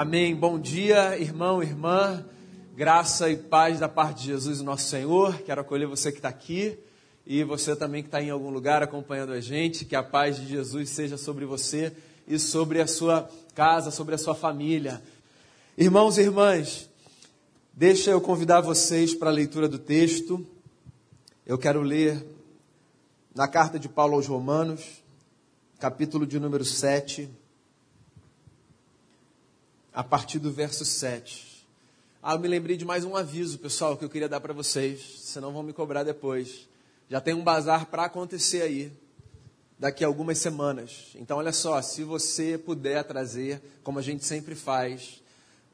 Amém. Bom dia, irmão, irmã. Graça e paz da parte de Jesus, nosso Senhor. Quero acolher você que está aqui e você também que está em algum lugar acompanhando a gente. Que a paz de Jesus seja sobre você e sobre a sua casa, sobre a sua família. Irmãos e irmãs, deixa eu convidar vocês para a leitura do texto. Eu quero ler na carta de Paulo aos Romanos, capítulo de número 7 a partir do verso 7. Ah, eu me lembrei de mais um aviso, pessoal, que eu queria dar para vocês, senão vão me cobrar depois. Já tem um bazar para acontecer aí, daqui a algumas semanas. Então, olha só, se você puder trazer, como a gente sempre faz,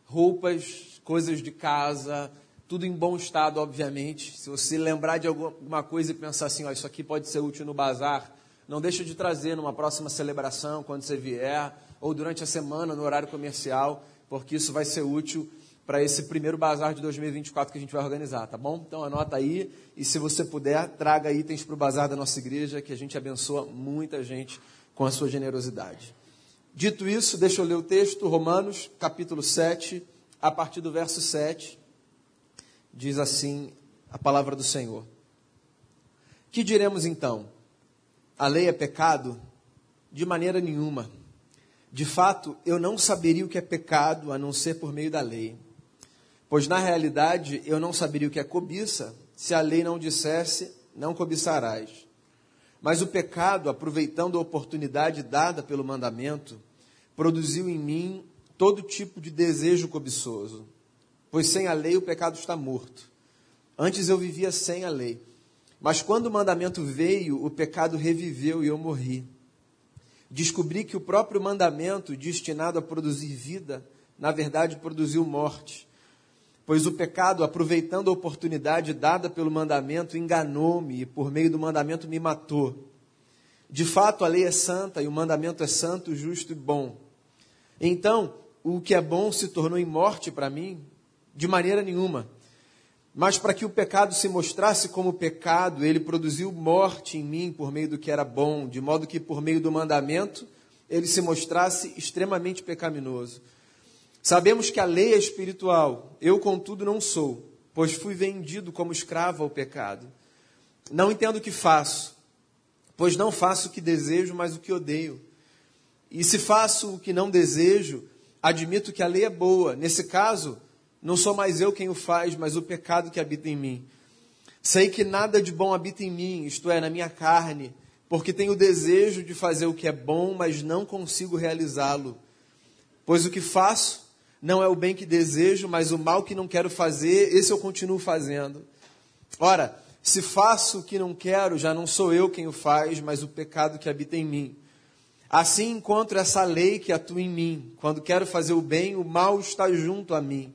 roupas, coisas de casa, tudo em bom estado, obviamente. Se você lembrar de alguma coisa e pensar assim, ó, isso aqui pode ser útil no bazar, não deixa de trazer numa próxima celebração, quando você vier, ou durante a semana, no horário comercial porque isso vai ser útil para esse primeiro bazar de 2024 que a gente vai organizar, tá bom? Então anota aí e se você puder, traga itens para o bazar da nossa igreja, que a gente abençoa muita gente com a sua generosidade. Dito isso, deixa eu ler o texto, Romanos, capítulo 7, a partir do verso 7, diz assim a palavra do Senhor. Que diremos então? A lei é pecado? De maneira nenhuma. De fato, eu não saberia o que é pecado a não ser por meio da lei. Pois na realidade eu não saberia o que é cobiça se a lei não dissesse: não cobiçarás. Mas o pecado, aproveitando a oportunidade dada pelo mandamento, produziu em mim todo tipo de desejo cobiçoso. Pois sem a lei o pecado está morto. Antes eu vivia sem a lei. Mas quando o mandamento veio, o pecado reviveu e eu morri descobri que o próprio mandamento destinado a produzir vida, na verdade produziu morte. Pois o pecado, aproveitando a oportunidade dada pelo mandamento, enganou-me e por meio do mandamento me matou. De fato, a lei é santa e o mandamento é santo, justo e bom. Então, o que é bom se tornou em morte para mim? De maneira nenhuma. Mas para que o pecado se mostrasse como pecado, ele produziu morte em mim por meio do que era bom, de modo que por meio do mandamento ele se mostrasse extremamente pecaminoso. Sabemos que a lei é espiritual, eu, contudo, não sou, pois fui vendido como escravo ao pecado. Não entendo o que faço, pois não faço o que desejo, mas o que odeio. E se faço o que não desejo, admito que a lei é boa. Nesse caso, não sou mais eu quem o faz, mas o pecado que habita em mim. Sei que nada de bom habita em mim, isto é, na minha carne, porque tenho o desejo de fazer o que é bom, mas não consigo realizá-lo. Pois o que faço não é o bem que desejo, mas o mal que não quero fazer, esse eu continuo fazendo. Ora, se faço o que não quero, já não sou eu quem o faz, mas o pecado que habita em mim. Assim encontro essa lei que atua em mim. Quando quero fazer o bem, o mal está junto a mim.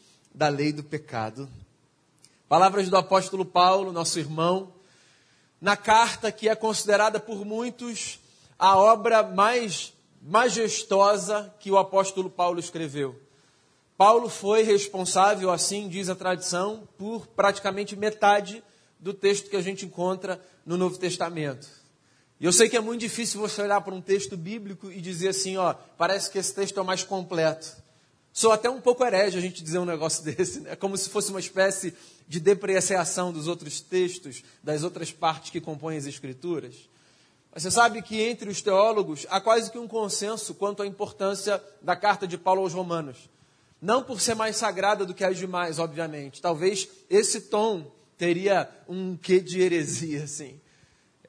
da lei do pecado. Palavras do apóstolo Paulo, nosso irmão, na carta que é considerada por muitos a obra mais majestosa que o apóstolo Paulo escreveu. Paulo foi responsável, assim diz a tradição, por praticamente metade do texto que a gente encontra no Novo Testamento. E eu sei que é muito difícil você olhar para um texto bíblico e dizer assim, ó, parece que esse texto é o mais completo. Sou até um pouco herege a gente dizer um negócio desse, né? como se fosse uma espécie de depreciação dos outros textos, das outras partes que compõem as Escrituras. Você sabe que entre os teólogos há quase que um consenso quanto à importância da carta de Paulo aos Romanos. Não por ser mais sagrada do que as demais, obviamente. Talvez esse tom teria um quê de heresia, assim.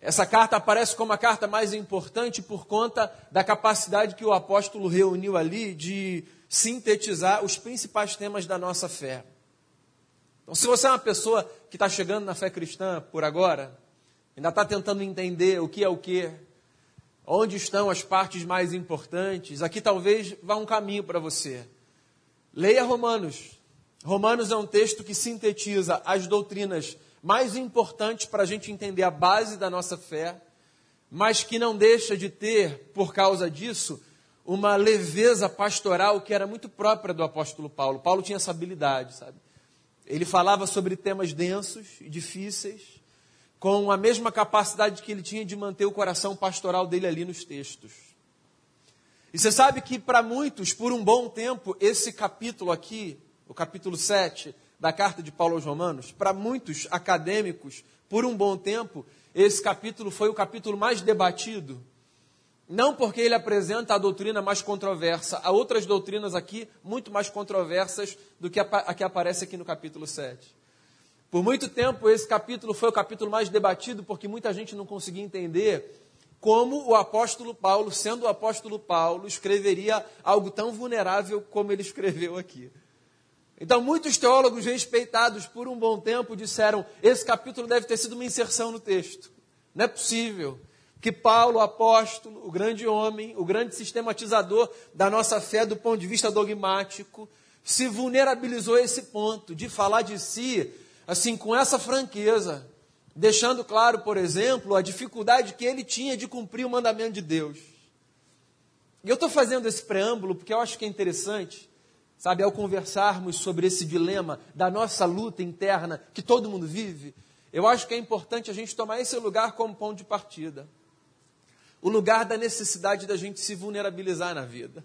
Essa carta aparece como a carta mais importante por conta da capacidade que o apóstolo reuniu ali de sintetizar os principais temas da nossa fé. Então, se você é uma pessoa que está chegando na fé cristã por agora, ainda está tentando entender o que é o que, onde estão as partes mais importantes, aqui talvez vá um caminho para você. Leia Romanos. Romanos é um texto que sintetiza as doutrinas mais importantes para a gente entender a base da nossa fé, mas que não deixa de ter, por causa disso, uma leveza pastoral que era muito própria do apóstolo Paulo. Paulo tinha essa habilidade, sabe? Ele falava sobre temas densos e difíceis, com a mesma capacidade que ele tinha de manter o coração pastoral dele ali nos textos. E você sabe que para muitos, por um bom tempo, esse capítulo aqui, o capítulo 7 da carta de Paulo aos Romanos, para muitos acadêmicos, por um bom tempo, esse capítulo foi o capítulo mais debatido não porque ele apresenta a doutrina mais controversa, há outras doutrinas aqui muito mais controversas do que a, que aparece aqui no capítulo 7. Por muito tempo, esse capítulo foi o capítulo mais debatido, porque muita gente não conseguia entender como o apóstolo Paulo, sendo o apóstolo Paulo, escreveria algo tão vulnerável como ele escreveu aqui. Então, muitos teólogos respeitados por um bom tempo disseram: esse capítulo deve ter sido uma inserção no texto. Não é possível que Paulo, apóstolo, o grande homem, o grande sistematizador da nossa fé do ponto de vista dogmático, se vulnerabilizou a esse ponto de falar de si, assim, com essa franqueza, deixando claro, por exemplo, a dificuldade que ele tinha de cumprir o mandamento de Deus. E eu estou fazendo esse preâmbulo porque eu acho que é interessante, sabe, ao conversarmos sobre esse dilema da nossa luta interna que todo mundo vive, eu acho que é importante a gente tomar esse lugar como ponto de partida o lugar da necessidade da gente se vulnerabilizar na vida.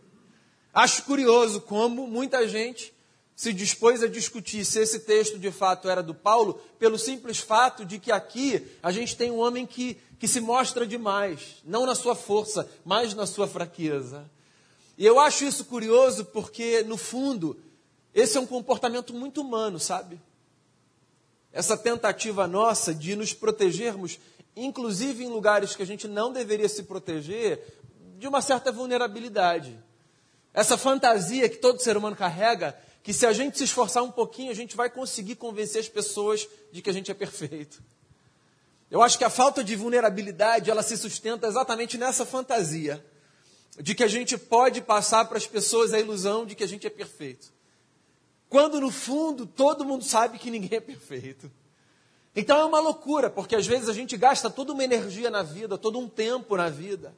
Acho curioso como muita gente se dispôs a discutir se esse texto de fato era do Paulo, pelo simples fato de que aqui a gente tem um homem que, que se mostra demais, não na sua força, mas na sua fraqueza. E eu acho isso curioso porque, no fundo, esse é um comportamento muito humano, sabe? Essa tentativa nossa de nos protegermos inclusive em lugares que a gente não deveria se proteger, de uma certa vulnerabilidade. Essa fantasia que todo ser humano carrega, que se a gente se esforçar um pouquinho, a gente vai conseguir convencer as pessoas de que a gente é perfeito. Eu acho que a falta de vulnerabilidade, ela se sustenta exatamente nessa fantasia, de que a gente pode passar para as pessoas a ilusão de que a gente é perfeito. Quando no fundo todo mundo sabe que ninguém é perfeito. Então é uma loucura, porque às vezes a gente gasta toda uma energia na vida, todo um tempo na vida.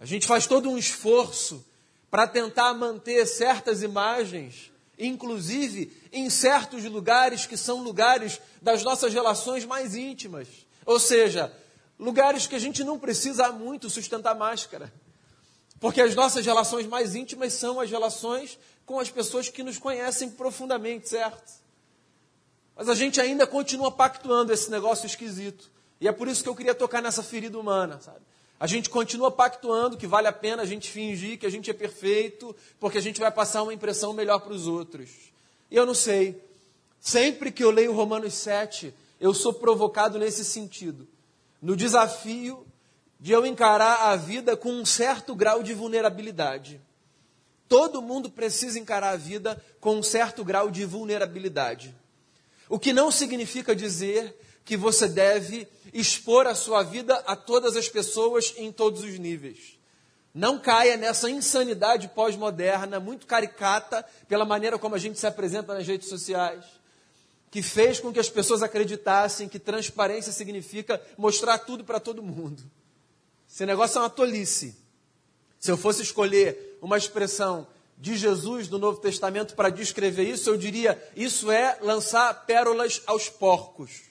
A gente faz todo um esforço para tentar manter certas imagens, inclusive em certos lugares que são lugares das nossas relações mais íntimas. Ou seja, lugares que a gente não precisa muito sustentar máscara. Porque as nossas relações mais íntimas são as relações com as pessoas que nos conhecem profundamente, certo? Mas a gente ainda continua pactuando esse negócio esquisito. E é por isso que eu queria tocar nessa ferida humana, sabe? A gente continua pactuando que vale a pena a gente fingir que a gente é perfeito, porque a gente vai passar uma impressão melhor para os outros. E eu não sei. Sempre que eu leio Romanos 7, eu sou provocado nesse sentido. No desafio de eu encarar a vida com um certo grau de vulnerabilidade. Todo mundo precisa encarar a vida com um certo grau de vulnerabilidade. O que não significa dizer que você deve expor a sua vida a todas as pessoas em todos os níveis. Não caia nessa insanidade pós-moderna, muito caricata, pela maneira como a gente se apresenta nas redes sociais, que fez com que as pessoas acreditassem que transparência significa mostrar tudo para todo mundo. Esse negócio é uma tolice. Se eu fosse escolher uma expressão de Jesus do Novo Testamento para descrever isso, eu diria: isso é lançar pérolas aos porcos.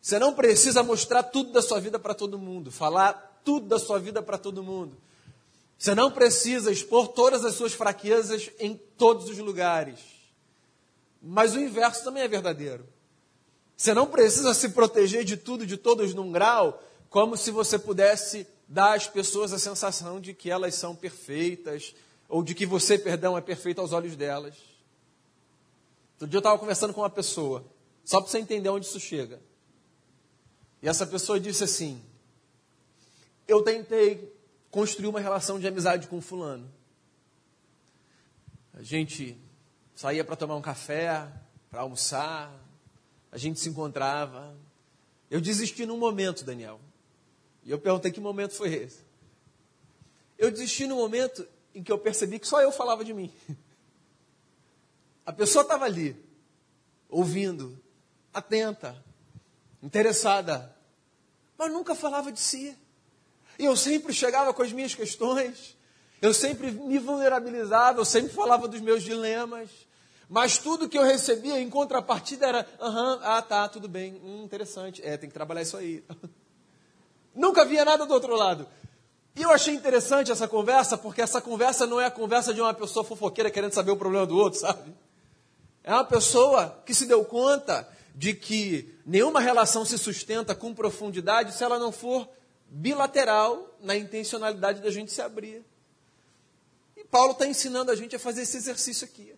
Você não precisa mostrar tudo da sua vida para todo mundo, falar tudo da sua vida para todo mundo. Você não precisa expor todas as suas fraquezas em todos os lugares. Mas o inverso também é verdadeiro. Você não precisa se proteger de tudo, de todos num grau, como se você pudesse dar às pessoas a sensação de que elas são perfeitas, ou de que você, perdão, é perfeito aos olhos delas. Outro dia eu estava conversando com uma pessoa, só para você entender onde isso chega. E essa pessoa disse assim: Eu tentei construir uma relação de amizade com fulano. A gente saía para tomar um café, para almoçar, a gente se encontrava. Eu desisti num momento, Daniel. E eu perguntei que momento foi esse. Eu desisti no momento em que eu percebi que só eu falava de mim. A pessoa estava ali, ouvindo, atenta, interessada, mas nunca falava de si. E eu sempre chegava com as minhas questões, eu sempre me vulnerabilizava, eu sempre falava dos meus dilemas, mas tudo que eu recebia em contrapartida era: aham, ah tá, tudo bem, hum, interessante, é, tem que trabalhar isso aí. Nunca via nada do outro lado. E eu achei interessante essa conversa, porque essa conversa não é a conversa de uma pessoa fofoqueira querendo saber o problema do outro, sabe? É uma pessoa que se deu conta de que nenhuma relação se sustenta com profundidade se ela não for bilateral na intencionalidade da gente se abrir. E Paulo está ensinando a gente a fazer esse exercício aqui.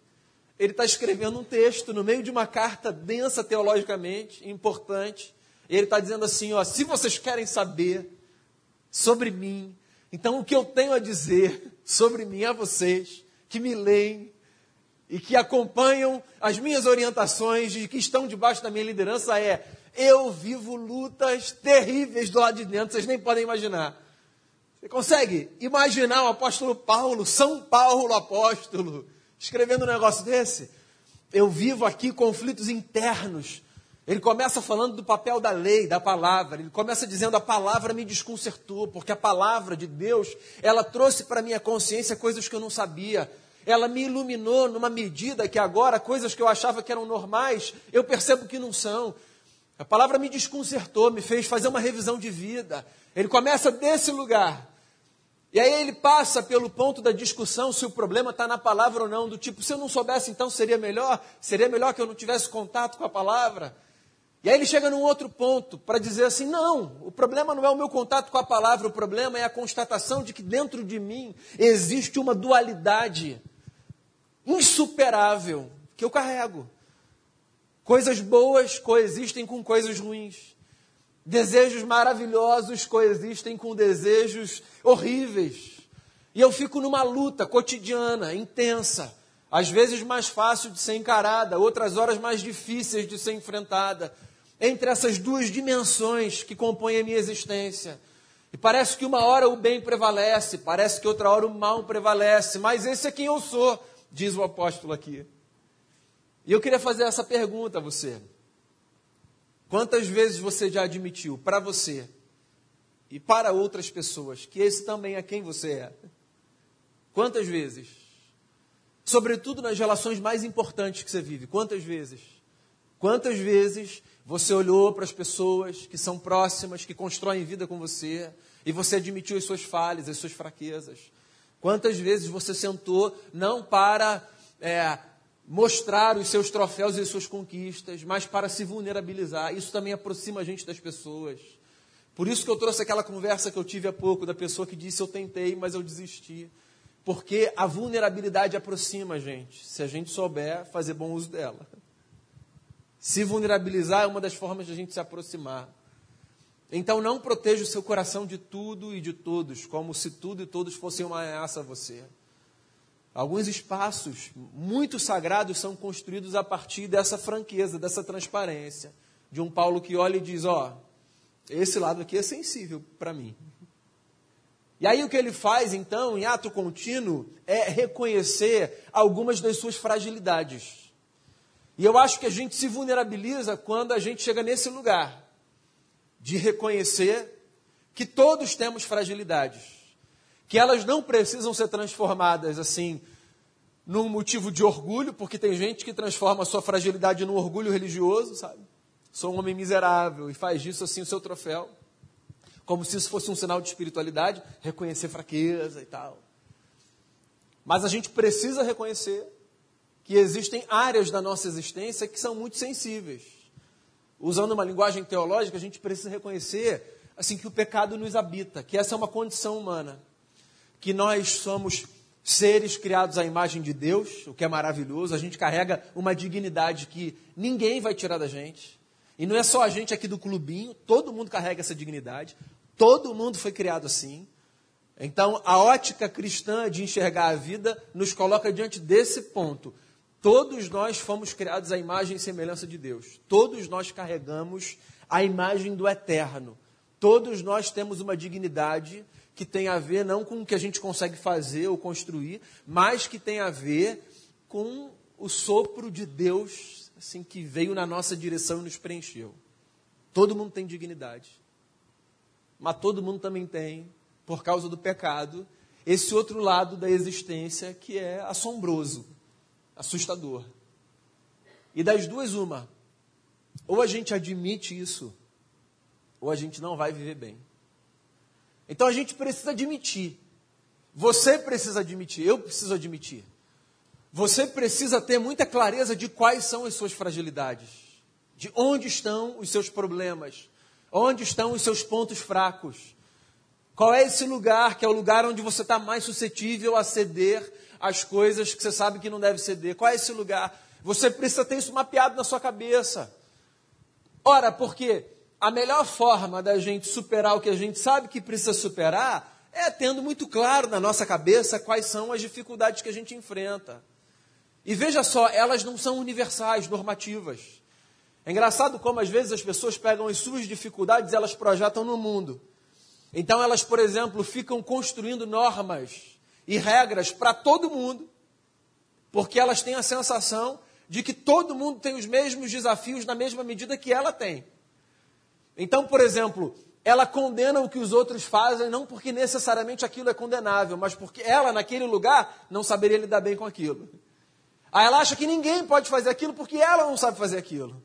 Ele está escrevendo um texto no meio de uma carta densa teologicamente, importante. E ele está dizendo assim: ó, se vocês querem saber sobre mim, então, o que eu tenho a dizer sobre mim a vocês que me leem e que acompanham as minhas orientações e que estão debaixo da minha liderança é: eu vivo lutas terríveis do lado de dentro, vocês nem podem imaginar. Você consegue imaginar o apóstolo Paulo, São Paulo apóstolo, escrevendo um negócio desse? Eu vivo aqui conflitos internos ele começa falando do papel da lei, da palavra. Ele começa dizendo: a palavra me desconcertou, porque a palavra de Deus, ela trouxe para minha consciência coisas que eu não sabia. Ela me iluminou numa medida que agora coisas que eu achava que eram normais, eu percebo que não são. A palavra me desconcertou, me fez fazer uma revisão de vida. Ele começa desse lugar. E aí ele passa pelo ponto da discussão se o problema está na palavra ou não, do tipo, se eu não soubesse, então seria melhor? Seria melhor que eu não tivesse contato com a palavra? E aí ele chega num outro ponto para dizer assim: não, o problema não é o meu contato com a palavra, o problema é a constatação de que dentro de mim existe uma dualidade insuperável que eu carrego. Coisas boas coexistem com coisas ruins. Desejos maravilhosos coexistem com desejos horríveis. E eu fico numa luta cotidiana, intensa, às vezes mais fácil de ser encarada, outras horas mais difíceis de ser enfrentada entre essas duas dimensões que compõem a minha existência. E parece que uma hora o bem prevalece, parece que outra hora o mal prevalece, mas esse é quem eu sou, diz o apóstolo aqui. E eu queria fazer essa pergunta a você. Quantas vezes você já admitiu para você e para outras pessoas que esse também é quem você é? Quantas vezes? Sobretudo nas relações mais importantes que você vive. Quantas vezes? Quantas vezes você olhou para as pessoas que são próximas, que constroem vida com você, e você admitiu as suas falhas, as suas fraquezas. Quantas vezes você sentou não para é, mostrar os seus troféus e as suas conquistas, mas para se vulnerabilizar. Isso também aproxima a gente das pessoas. Por isso que eu trouxe aquela conversa que eu tive há pouco da pessoa que disse eu tentei, mas eu desisti. Porque a vulnerabilidade aproxima a gente, se a gente souber fazer bom uso dela. Se vulnerabilizar é uma das formas de a gente se aproximar. Então não proteja o seu coração de tudo e de todos, como se tudo e todos fossem uma ameaça a você. Alguns espaços muito sagrados são construídos a partir dessa franqueza, dessa transparência. De um Paulo que olha e diz: Ó, oh, esse lado aqui é sensível para mim. E aí o que ele faz, então, em ato contínuo, é reconhecer algumas das suas fragilidades. E eu acho que a gente se vulnerabiliza quando a gente chega nesse lugar de reconhecer que todos temos fragilidades, que elas não precisam ser transformadas assim num motivo de orgulho, porque tem gente que transforma a sua fragilidade num orgulho religioso, sabe? Sou um homem miserável e faz disso assim o seu troféu, como se isso fosse um sinal de espiritualidade, reconhecer fraqueza e tal. Mas a gente precisa reconhecer que existem áreas da nossa existência que são muito sensíveis. Usando uma linguagem teológica, a gente precisa reconhecer assim que o pecado nos habita, que essa é uma condição humana, que nós somos seres criados à imagem de Deus, o que é maravilhoso, a gente carrega uma dignidade que ninguém vai tirar da gente. E não é só a gente aqui do clubinho, todo mundo carrega essa dignidade, todo mundo foi criado assim. Então, a ótica cristã de enxergar a vida nos coloca diante desse ponto. Todos nós fomos criados à imagem e semelhança de Deus. Todos nós carregamos a imagem do eterno. Todos nós temos uma dignidade que tem a ver não com o que a gente consegue fazer ou construir, mas que tem a ver com o sopro de Deus assim que veio na nossa direção e nos preencheu. Todo mundo tem dignidade. Mas todo mundo também tem, por causa do pecado, esse outro lado da existência que é assombroso, assustador. E das duas, uma. Ou a gente admite isso, ou a gente não vai viver bem. Então a gente precisa admitir. Você precisa admitir, eu preciso admitir. Você precisa ter muita clareza de quais são as suas fragilidades, de onde estão os seus problemas, onde estão os seus pontos fracos. Qual é esse lugar que é o lugar onde você está mais suscetível a ceder às coisas que você sabe que não deve ceder? Qual é esse lugar? Você precisa ter isso mapeado na sua cabeça. Ora, porque a melhor forma da gente superar o que a gente sabe que precisa superar é tendo muito claro na nossa cabeça quais são as dificuldades que a gente enfrenta. E veja só, elas não são universais, normativas. É engraçado como às vezes as pessoas pegam as suas dificuldades e elas projetam no mundo. Então elas, por exemplo, ficam construindo normas e regras para todo mundo, porque elas têm a sensação de que todo mundo tem os mesmos desafios na mesma medida que ela tem. Então, por exemplo, ela condena o que os outros fazem, não porque necessariamente aquilo é condenável, mas porque ela, naquele lugar, não saberia lidar bem com aquilo. Aí ela acha que ninguém pode fazer aquilo porque ela não sabe fazer aquilo.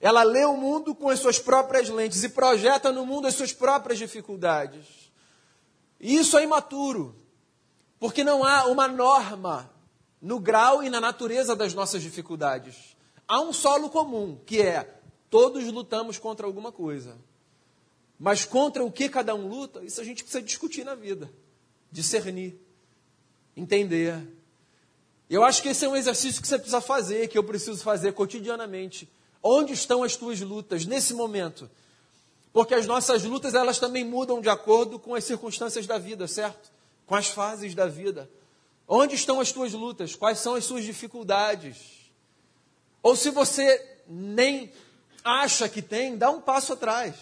Ela lê o mundo com as suas próprias lentes e projeta no mundo as suas próprias dificuldades. E isso é imaturo, porque não há uma norma no grau e na natureza das nossas dificuldades. Há um solo comum, que é todos lutamos contra alguma coisa. Mas contra o que cada um luta, isso a gente precisa discutir na vida, discernir, entender. Eu acho que esse é um exercício que você precisa fazer, que eu preciso fazer cotidianamente. Onde estão as tuas lutas nesse momento? Porque as nossas lutas, elas também mudam de acordo com as circunstâncias da vida, certo? Com as fases da vida. Onde estão as tuas lutas? Quais são as suas dificuldades? Ou se você nem acha que tem, dá um passo atrás.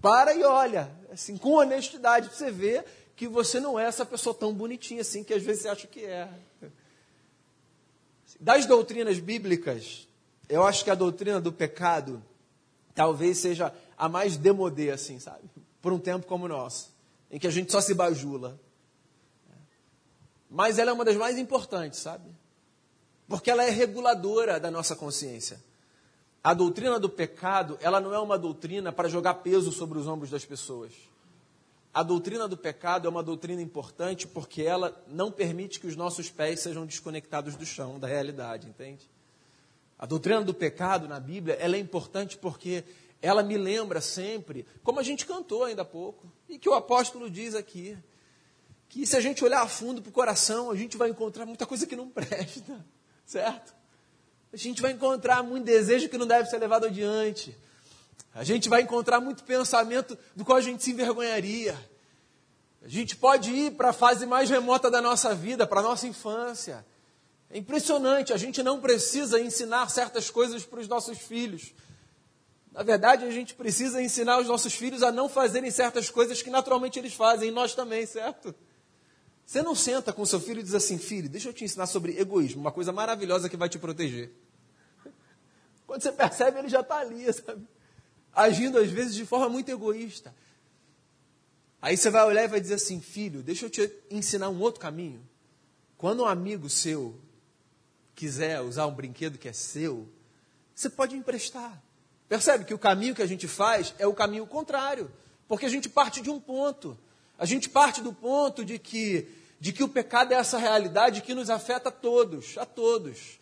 Para e olha, assim, com honestidade, para você ver que você não é essa pessoa tão bonitinha assim que às vezes você acha que é. Das doutrinas bíblicas, eu acho que a doutrina do pecado talvez seja a mais demodê, assim, sabe? Por um tempo como o nosso, em que a gente só se bajula. Mas ela é uma das mais importantes, sabe? Porque ela é reguladora da nossa consciência. A doutrina do pecado, ela não é uma doutrina para jogar peso sobre os ombros das pessoas. A doutrina do pecado é uma doutrina importante porque ela não permite que os nossos pés sejam desconectados do chão, da realidade, entende? A doutrina do pecado na Bíblia, ela é importante porque ela me lembra sempre, como a gente cantou ainda há pouco, e que o apóstolo diz aqui, que se a gente olhar a fundo para o coração, a gente vai encontrar muita coisa que não presta, certo? A gente vai encontrar muito desejo que não deve ser levado adiante. A gente vai encontrar muito pensamento do qual a gente se envergonharia. A gente pode ir para a fase mais remota da nossa vida, para a nossa infância. É impressionante, a gente não precisa ensinar certas coisas para os nossos filhos. Na verdade, a gente precisa ensinar os nossos filhos a não fazerem certas coisas que naturalmente eles fazem, e nós também, certo? Você não senta com seu filho e diz assim, filho, deixa eu te ensinar sobre egoísmo, uma coisa maravilhosa que vai te proteger. Quando você percebe, ele já está ali, sabe? Agindo às vezes de forma muito egoísta. Aí você vai olhar e vai dizer assim, filho, deixa eu te ensinar um outro caminho. Quando um amigo seu quiser usar um brinquedo que é seu, você pode emprestar. Percebe que o caminho que a gente faz é o caminho contrário, porque a gente parte de um ponto. A gente parte do ponto de que, de que o pecado é essa realidade que nos afeta a todos, a todos.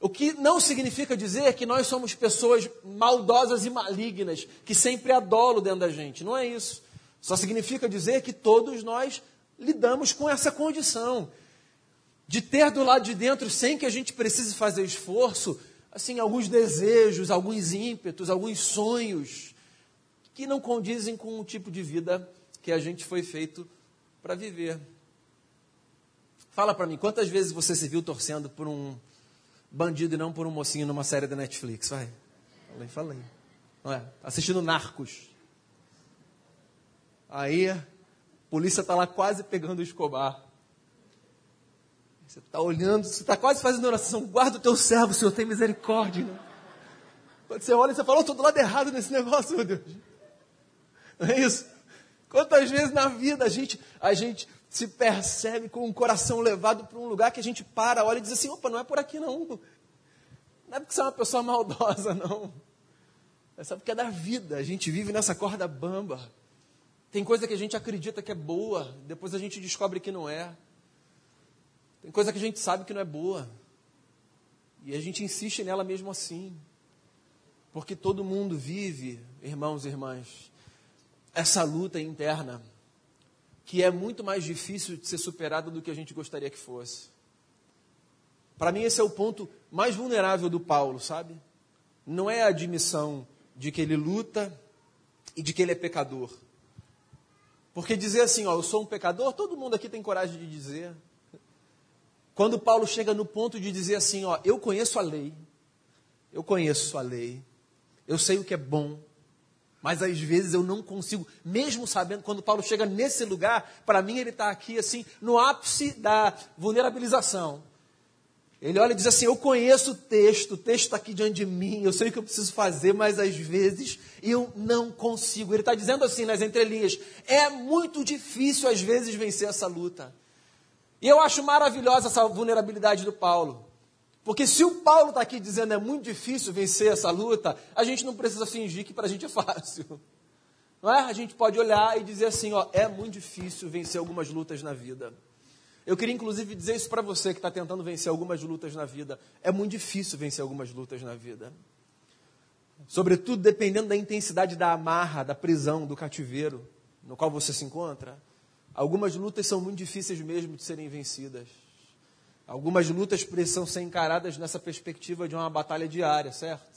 O que não significa dizer que nós somos pessoas maldosas e malignas, que sempre há dolo dentro da gente. Não é isso. Só significa dizer que todos nós lidamos com essa condição de ter do lado de dentro, sem que a gente precise fazer esforço, assim, alguns desejos, alguns ímpetos, alguns sonhos que não condizem com o tipo de vida que a gente foi feito para viver. Fala para mim, quantas vezes você se viu torcendo por um bandido e não por um mocinho numa série da Netflix? Vai. Falei, falei. Não é? Assistindo Narcos. Aí, a polícia está lá quase pegando o Escobar. Você está olhando, você está quase fazendo oração, guarda o teu servo, Senhor, tem misericórdia. Quando você olha, você fala, estou do lado errado nesse negócio, meu Deus. Não é isso? Quantas vezes na vida a gente, a gente se percebe com o coração levado para um lugar que a gente para, olha e diz assim, opa, não é por aqui não. Não é porque você é uma pessoa maldosa, não. É só porque é da vida. A gente vive nessa corda bamba. Tem coisa que a gente acredita que é boa, depois a gente descobre que não é. Tem coisa que a gente sabe que não é boa. E a gente insiste nela mesmo assim. Porque todo mundo vive, irmãos e irmãs, essa luta interna, que é muito mais difícil de ser superada do que a gente gostaria que fosse. Para mim, esse é o ponto mais vulnerável do Paulo, sabe? Não é a admissão de que ele luta e de que ele é pecador. Porque dizer assim, ó, eu sou um pecador, todo mundo aqui tem coragem de dizer. Quando Paulo chega no ponto de dizer assim, ó, eu conheço a lei, eu conheço a lei, eu sei o que é bom, mas às vezes eu não consigo, mesmo sabendo, quando Paulo chega nesse lugar, para mim ele está aqui assim, no ápice da vulnerabilização. Ele olha e diz assim: Eu conheço o texto, o texto está aqui diante de mim, eu sei o que eu preciso fazer, mas às vezes eu não consigo. Ele está dizendo assim nas entrelinhas: É muito difícil às vezes vencer essa luta. E eu acho maravilhosa essa vulnerabilidade do Paulo. Porque se o Paulo está aqui dizendo é muito difícil vencer essa luta, a gente não precisa fingir que para a gente é fácil. Não é? A gente pode olhar e dizer assim: ó, é muito difícil vencer algumas lutas na vida. Eu queria inclusive dizer isso para você que está tentando vencer algumas lutas na vida. É muito difícil vencer algumas lutas na vida. Sobretudo dependendo da intensidade da amarra, da prisão, do cativeiro no qual você se encontra. Algumas lutas são muito difíceis mesmo de serem vencidas. Algumas lutas precisam ser encaradas nessa perspectiva de uma batalha diária, certo?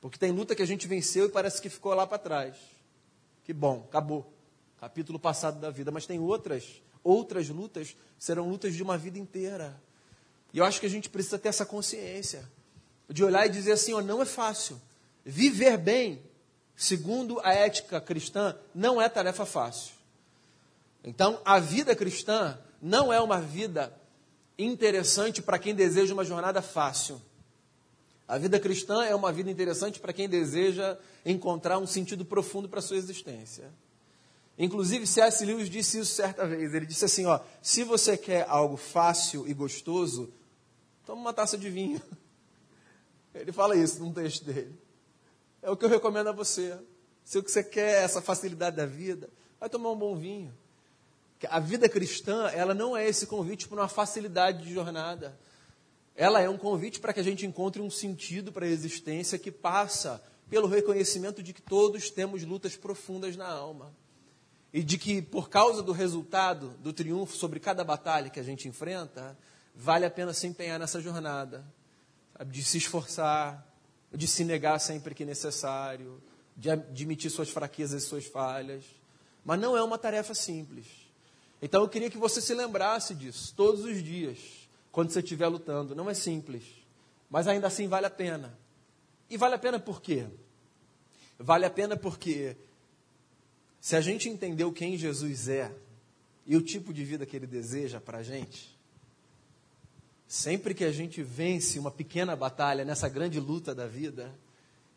Porque tem luta que a gente venceu e parece que ficou lá para trás. Que bom, acabou. Capítulo passado da vida. Mas tem outras Outras lutas serão lutas de uma vida inteira. E eu acho que a gente precisa ter essa consciência de olhar e dizer assim: ó, não é fácil. Viver bem, segundo a ética cristã, não é tarefa fácil. Então, a vida cristã não é uma vida interessante para quem deseja uma jornada fácil. A vida cristã é uma vida interessante para quem deseja encontrar um sentido profundo para a sua existência. Inclusive, C.S. Lewis disse isso certa vez. Ele disse assim: ó, se você quer algo fácil e gostoso, toma uma taça de vinho. Ele fala isso num texto dele. É o que eu recomendo a você. Se o que você quer é essa facilidade da vida, vai tomar um bom vinho. A vida cristã, ela não é esse convite para uma facilidade de jornada. Ela é um convite para que a gente encontre um sentido para a existência que passa pelo reconhecimento de que todos temos lutas profundas na alma e de que por causa do resultado, do triunfo sobre cada batalha que a gente enfrenta, vale a pena se empenhar nessa jornada, sabe? de se esforçar, de se negar sempre que necessário, de admitir suas fraquezas e suas falhas. Mas não é uma tarefa simples. Então eu queria que você se lembrasse disso todos os dias, quando você estiver lutando. Não é simples, mas ainda assim vale a pena. E vale a pena por quê? Vale a pena porque se a gente entendeu quem Jesus é e o tipo de vida que ele deseja para a gente, sempre que a gente vence uma pequena batalha nessa grande luta da vida,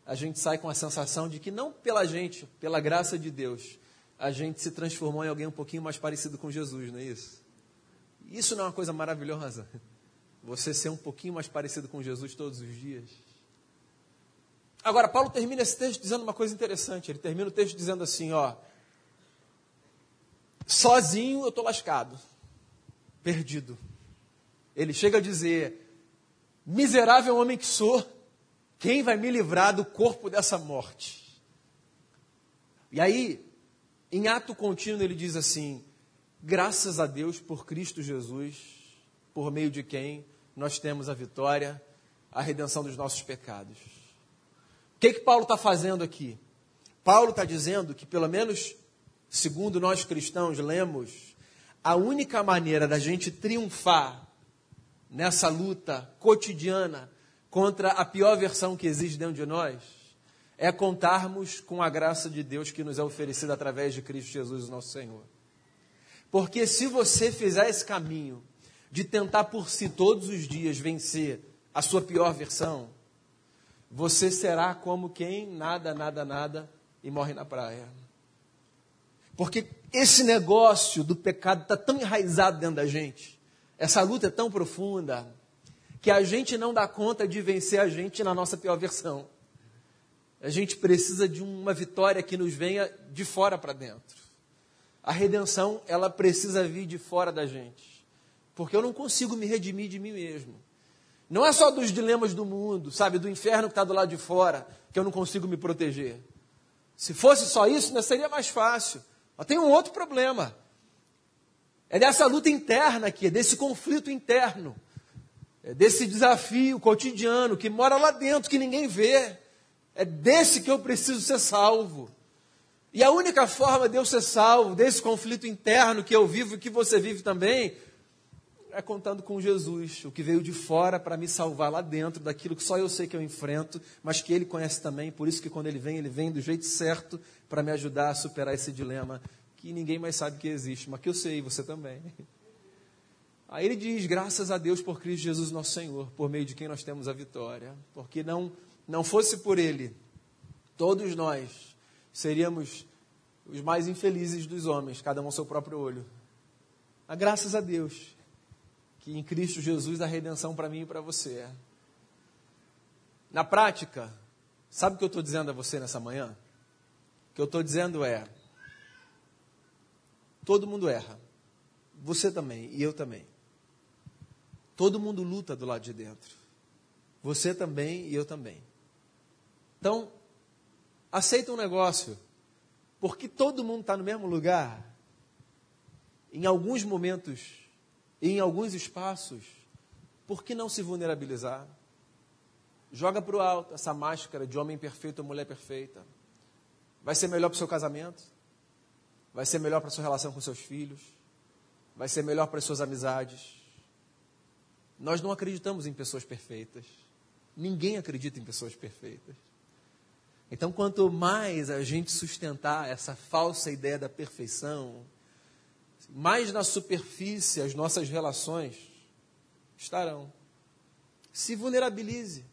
a gente sai com a sensação de que não pela gente, pela graça de Deus, a gente se transformou em alguém um pouquinho mais parecido com Jesus, não é isso? Isso não é uma coisa maravilhosa? Você ser um pouquinho mais parecido com Jesus todos os dias? Agora, Paulo termina esse texto dizendo uma coisa interessante. Ele termina o texto dizendo assim: ó, Sozinho eu estou lascado, perdido. Ele chega a dizer: Miserável homem que sou, quem vai me livrar do corpo dessa morte? E aí, em ato contínuo, ele diz assim: Graças a Deus por Cristo Jesus, por meio de quem nós temos a vitória, a redenção dos nossos pecados. O que, que Paulo está fazendo aqui? Paulo está dizendo que, pelo menos segundo nós cristãos lemos, a única maneira da gente triunfar nessa luta cotidiana contra a pior versão que existe dentro de nós é contarmos com a graça de Deus que nos é oferecida através de Cristo Jesus, nosso Senhor. Porque se você fizer esse caminho, de tentar por si todos os dias vencer a sua pior versão, você será como quem nada, nada, nada e morre na praia. Porque esse negócio do pecado está tão enraizado dentro da gente, essa luta é tão profunda, que a gente não dá conta de vencer a gente na nossa pior versão. A gente precisa de uma vitória que nos venha de fora para dentro. A redenção, ela precisa vir de fora da gente. Porque eu não consigo me redimir de mim mesmo. Não é só dos dilemas do mundo, sabe, do inferno que está do lado de fora, que eu não consigo me proteger. Se fosse só isso, né, seria mais fácil. Mas tem um outro problema. É dessa luta interna aqui, é desse conflito interno. É desse desafio cotidiano que mora lá dentro, que ninguém vê. É desse que eu preciso ser salvo. E a única forma de eu ser salvo desse conflito interno que eu vivo e que você vive também é contando com Jesus, o que veio de fora para me salvar lá dentro daquilo que só eu sei que eu enfrento, mas que ele conhece também. Por isso que quando ele vem, ele vem do jeito certo para me ajudar a superar esse dilema que ninguém mais sabe que existe, mas que eu sei, você também. Aí ele diz: graças a Deus por Cristo Jesus, nosso Senhor, por meio de quem nós temos a vitória. Porque não, não fosse por ele, todos nós seríamos os mais infelizes dos homens, cada um ao seu próprio olho. Mas graças a Deus que em Cristo Jesus a redenção para mim e para você. É. Na prática, sabe o que eu estou dizendo a você nessa manhã? O que eu estou dizendo é: todo mundo erra, você também e eu também. Todo mundo luta do lado de dentro, você também e eu também. Então, aceita um negócio, porque todo mundo está no mesmo lugar. Em alguns momentos em alguns espaços, por que não se vulnerabilizar? Joga para o alto essa máscara de homem perfeito ou mulher perfeita. Vai ser melhor para o seu casamento, vai ser melhor para a sua relação com seus filhos, vai ser melhor para as suas amizades. Nós não acreditamos em pessoas perfeitas. Ninguém acredita em pessoas perfeitas. Então, quanto mais a gente sustentar essa falsa ideia da perfeição, mais na superfície as nossas relações estarão. Se vulnerabilize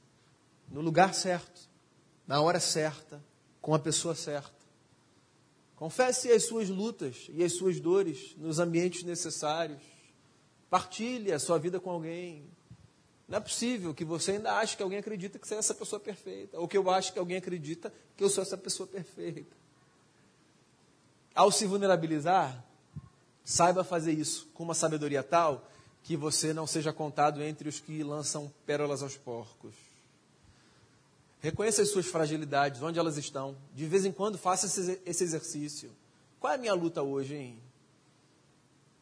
no lugar certo, na hora certa, com a pessoa certa. Confesse as suas lutas e as suas dores nos ambientes necessários. Partilhe a sua vida com alguém. Não é possível que você ainda ache que alguém acredita que você é essa pessoa perfeita, ou que eu acho que alguém acredita que eu sou essa pessoa perfeita. Ao se vulnerabilizar, Saiba fazer isso com uma sabedoria tal que você não seja contado entre os que lançam pérolas aos porcos. Reconheça as suas fragilidades, onde elas estão. De vez em quando faça esse exercício. Qual é a minha luta hoje, hein?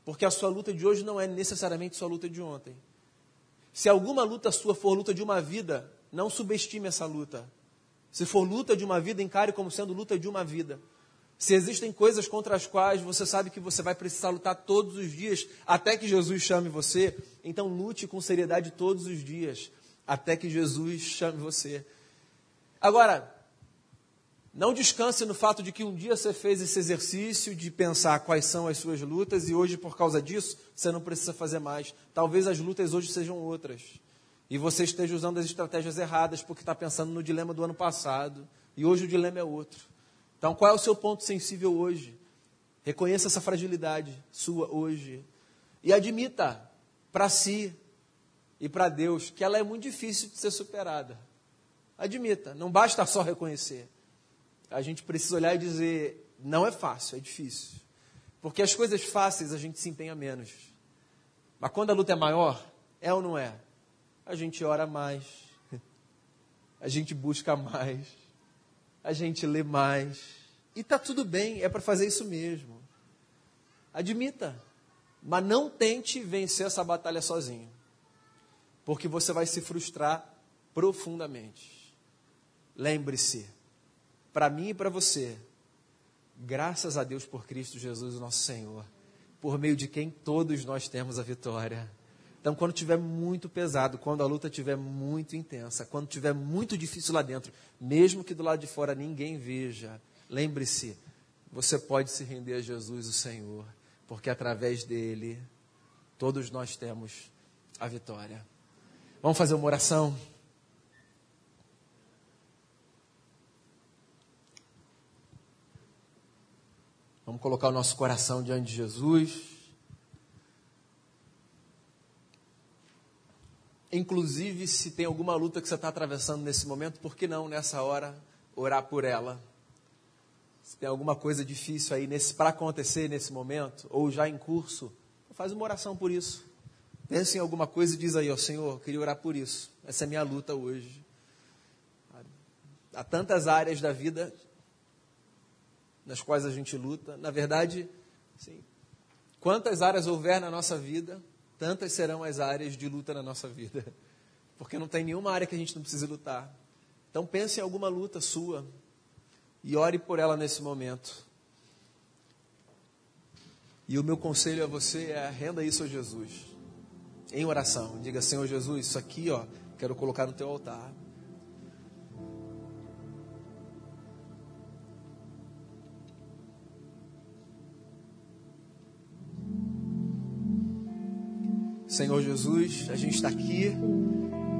Porque a sua luta de hoje não é necessariamente sua luta de ontem. Se alguma luta sua for luta de uma vida, não subestime essa luta. Se for luta de uma vida, encare como sendo luta de uma vida. Se existem coisas contra as quais você sabe que você vai precisar lutar todos os dias até que Jesus chame você, então lute com seriedade todos os dias até que Jesus chame você. Agora, não descanse no fato de que um dia você fez esse exercício de pensar quais são as suas lutas e hoje, por causa disso, você não precisa fazer mais. Talvez as lutas hoje sejam outras. E você esteja usando as estratégias erradas porque está pensando no dilema do ano passado. E hoje o dilema é outro. Então, qual é o seu ponto sensível hoje? Reconheça essa fragilidade sua hoje. E admita para si e para Deus que ela é muito difícil de ser superada. Admita, não basta só reconhecer. A gente precisa olhar e dizer: não é fácil, é difícil. Porque as coisas fáceis a gente se empenha menos. Mas quando a luta é maior, é ou não é? A gente ora mais, a gente busca mais, a gente lê mais. E está tudo bem, é para fazer isso mesmo. Admita, mas não tente vencer essa batalha sozinho, porque você vai se frustrar profundamente. Lembre-se, para mim e para você, graças a Deus por Cristo Jesus, nosso Senhor, por meio de quem todos nós temos a vitória. Então, quando tiver muito pesado, quando a luta tiver muito intensa, quando tiver muito difícil lá dentro, mesmo que do lado de fora ninguém veja, lembre-se, você pode se render a Jesus, o Senhor, porque através dele todos nós temos a vitória. Vamos fazer uma oração? Vamos colocar o nosso coração diante de Jesus. Inclusive, se tem alguma luta que você está atravessando nesse momento, por que não, nessa hora, orar por ela? Se tem alguma coisa difícil aí para acontecer nesse momento, ou já em curso, faz uma oração por isso. Pensa em alguma coisa e diz aí, ó Senhor, queria orar por isso. Essa é a minha luta hoje. Há tantas áreas da vida nas quais a gente luta. Na verdade, sim, quantas áreas houver na nossa vida, tantas serão as áreas de luta na nossa vida. Porque não tem nenhuma área que a gente não precise lutar. Então pense em alguma luta sua e ore por ela nesse momento. E o meu conselho a você é renda isso a Jesus. Em oração. Diga, Senhor Jesus, isso aqui, ó, quero colocar no teu altar. Senhor Jesus, a gente está aqui.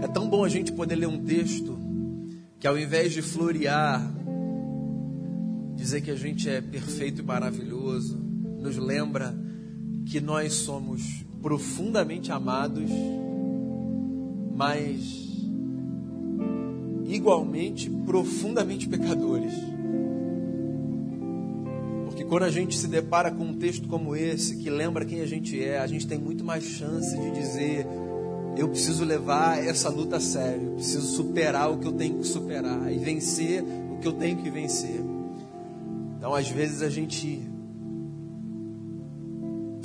É tão bom a gente poder ler um texto que, ao invés de florear, dizer que a gente é perfeito e maravilhoso, nos lembra que nós somos profundamente amados, mas igualmente profundamente pecadores. Quando a gente se depara com um texto como esse, que lembra quem a gente é, a gente tem muito mais chance de dizer: eu preciso levar essa luta a sério, eu preciso superar o que eu tenho que superar e vencer o que eu tenho que vencer. Então, às vezes, a gente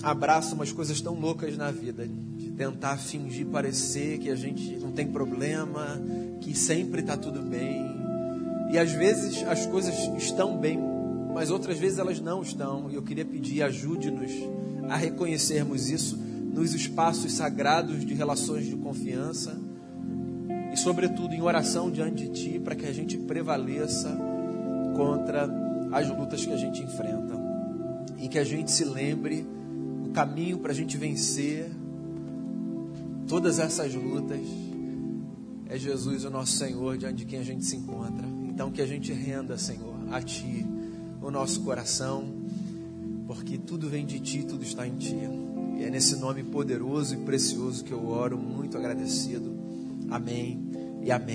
abraça umas coisas tão loucas na vida, de tentar fingir parecer que a gente não tem problema, que sempre está tudo bem. E às vezes as coisas estão bem mas outras vezes elas não estão. E eu queria pedir, ajude-nos a reconhecermos isso nos espaços sagrados de relações de confiança e, sobretudo, em oração diante de Ti, para que a gente prevaleça contra as lutas que a gente enfrenta e que a gente se lembre o caminho para a gente vencer todas essas lutas é Jesus, o nosso Senhor, diante de quem a gente se encontra. Então, que a gente renda, Senhor, a Ti o nosso coração, porque tudo vem de Ti, tudo está em Ti. E é nesse nome poderoso e precioso que eu oro, muito agradecido. Amém e amém.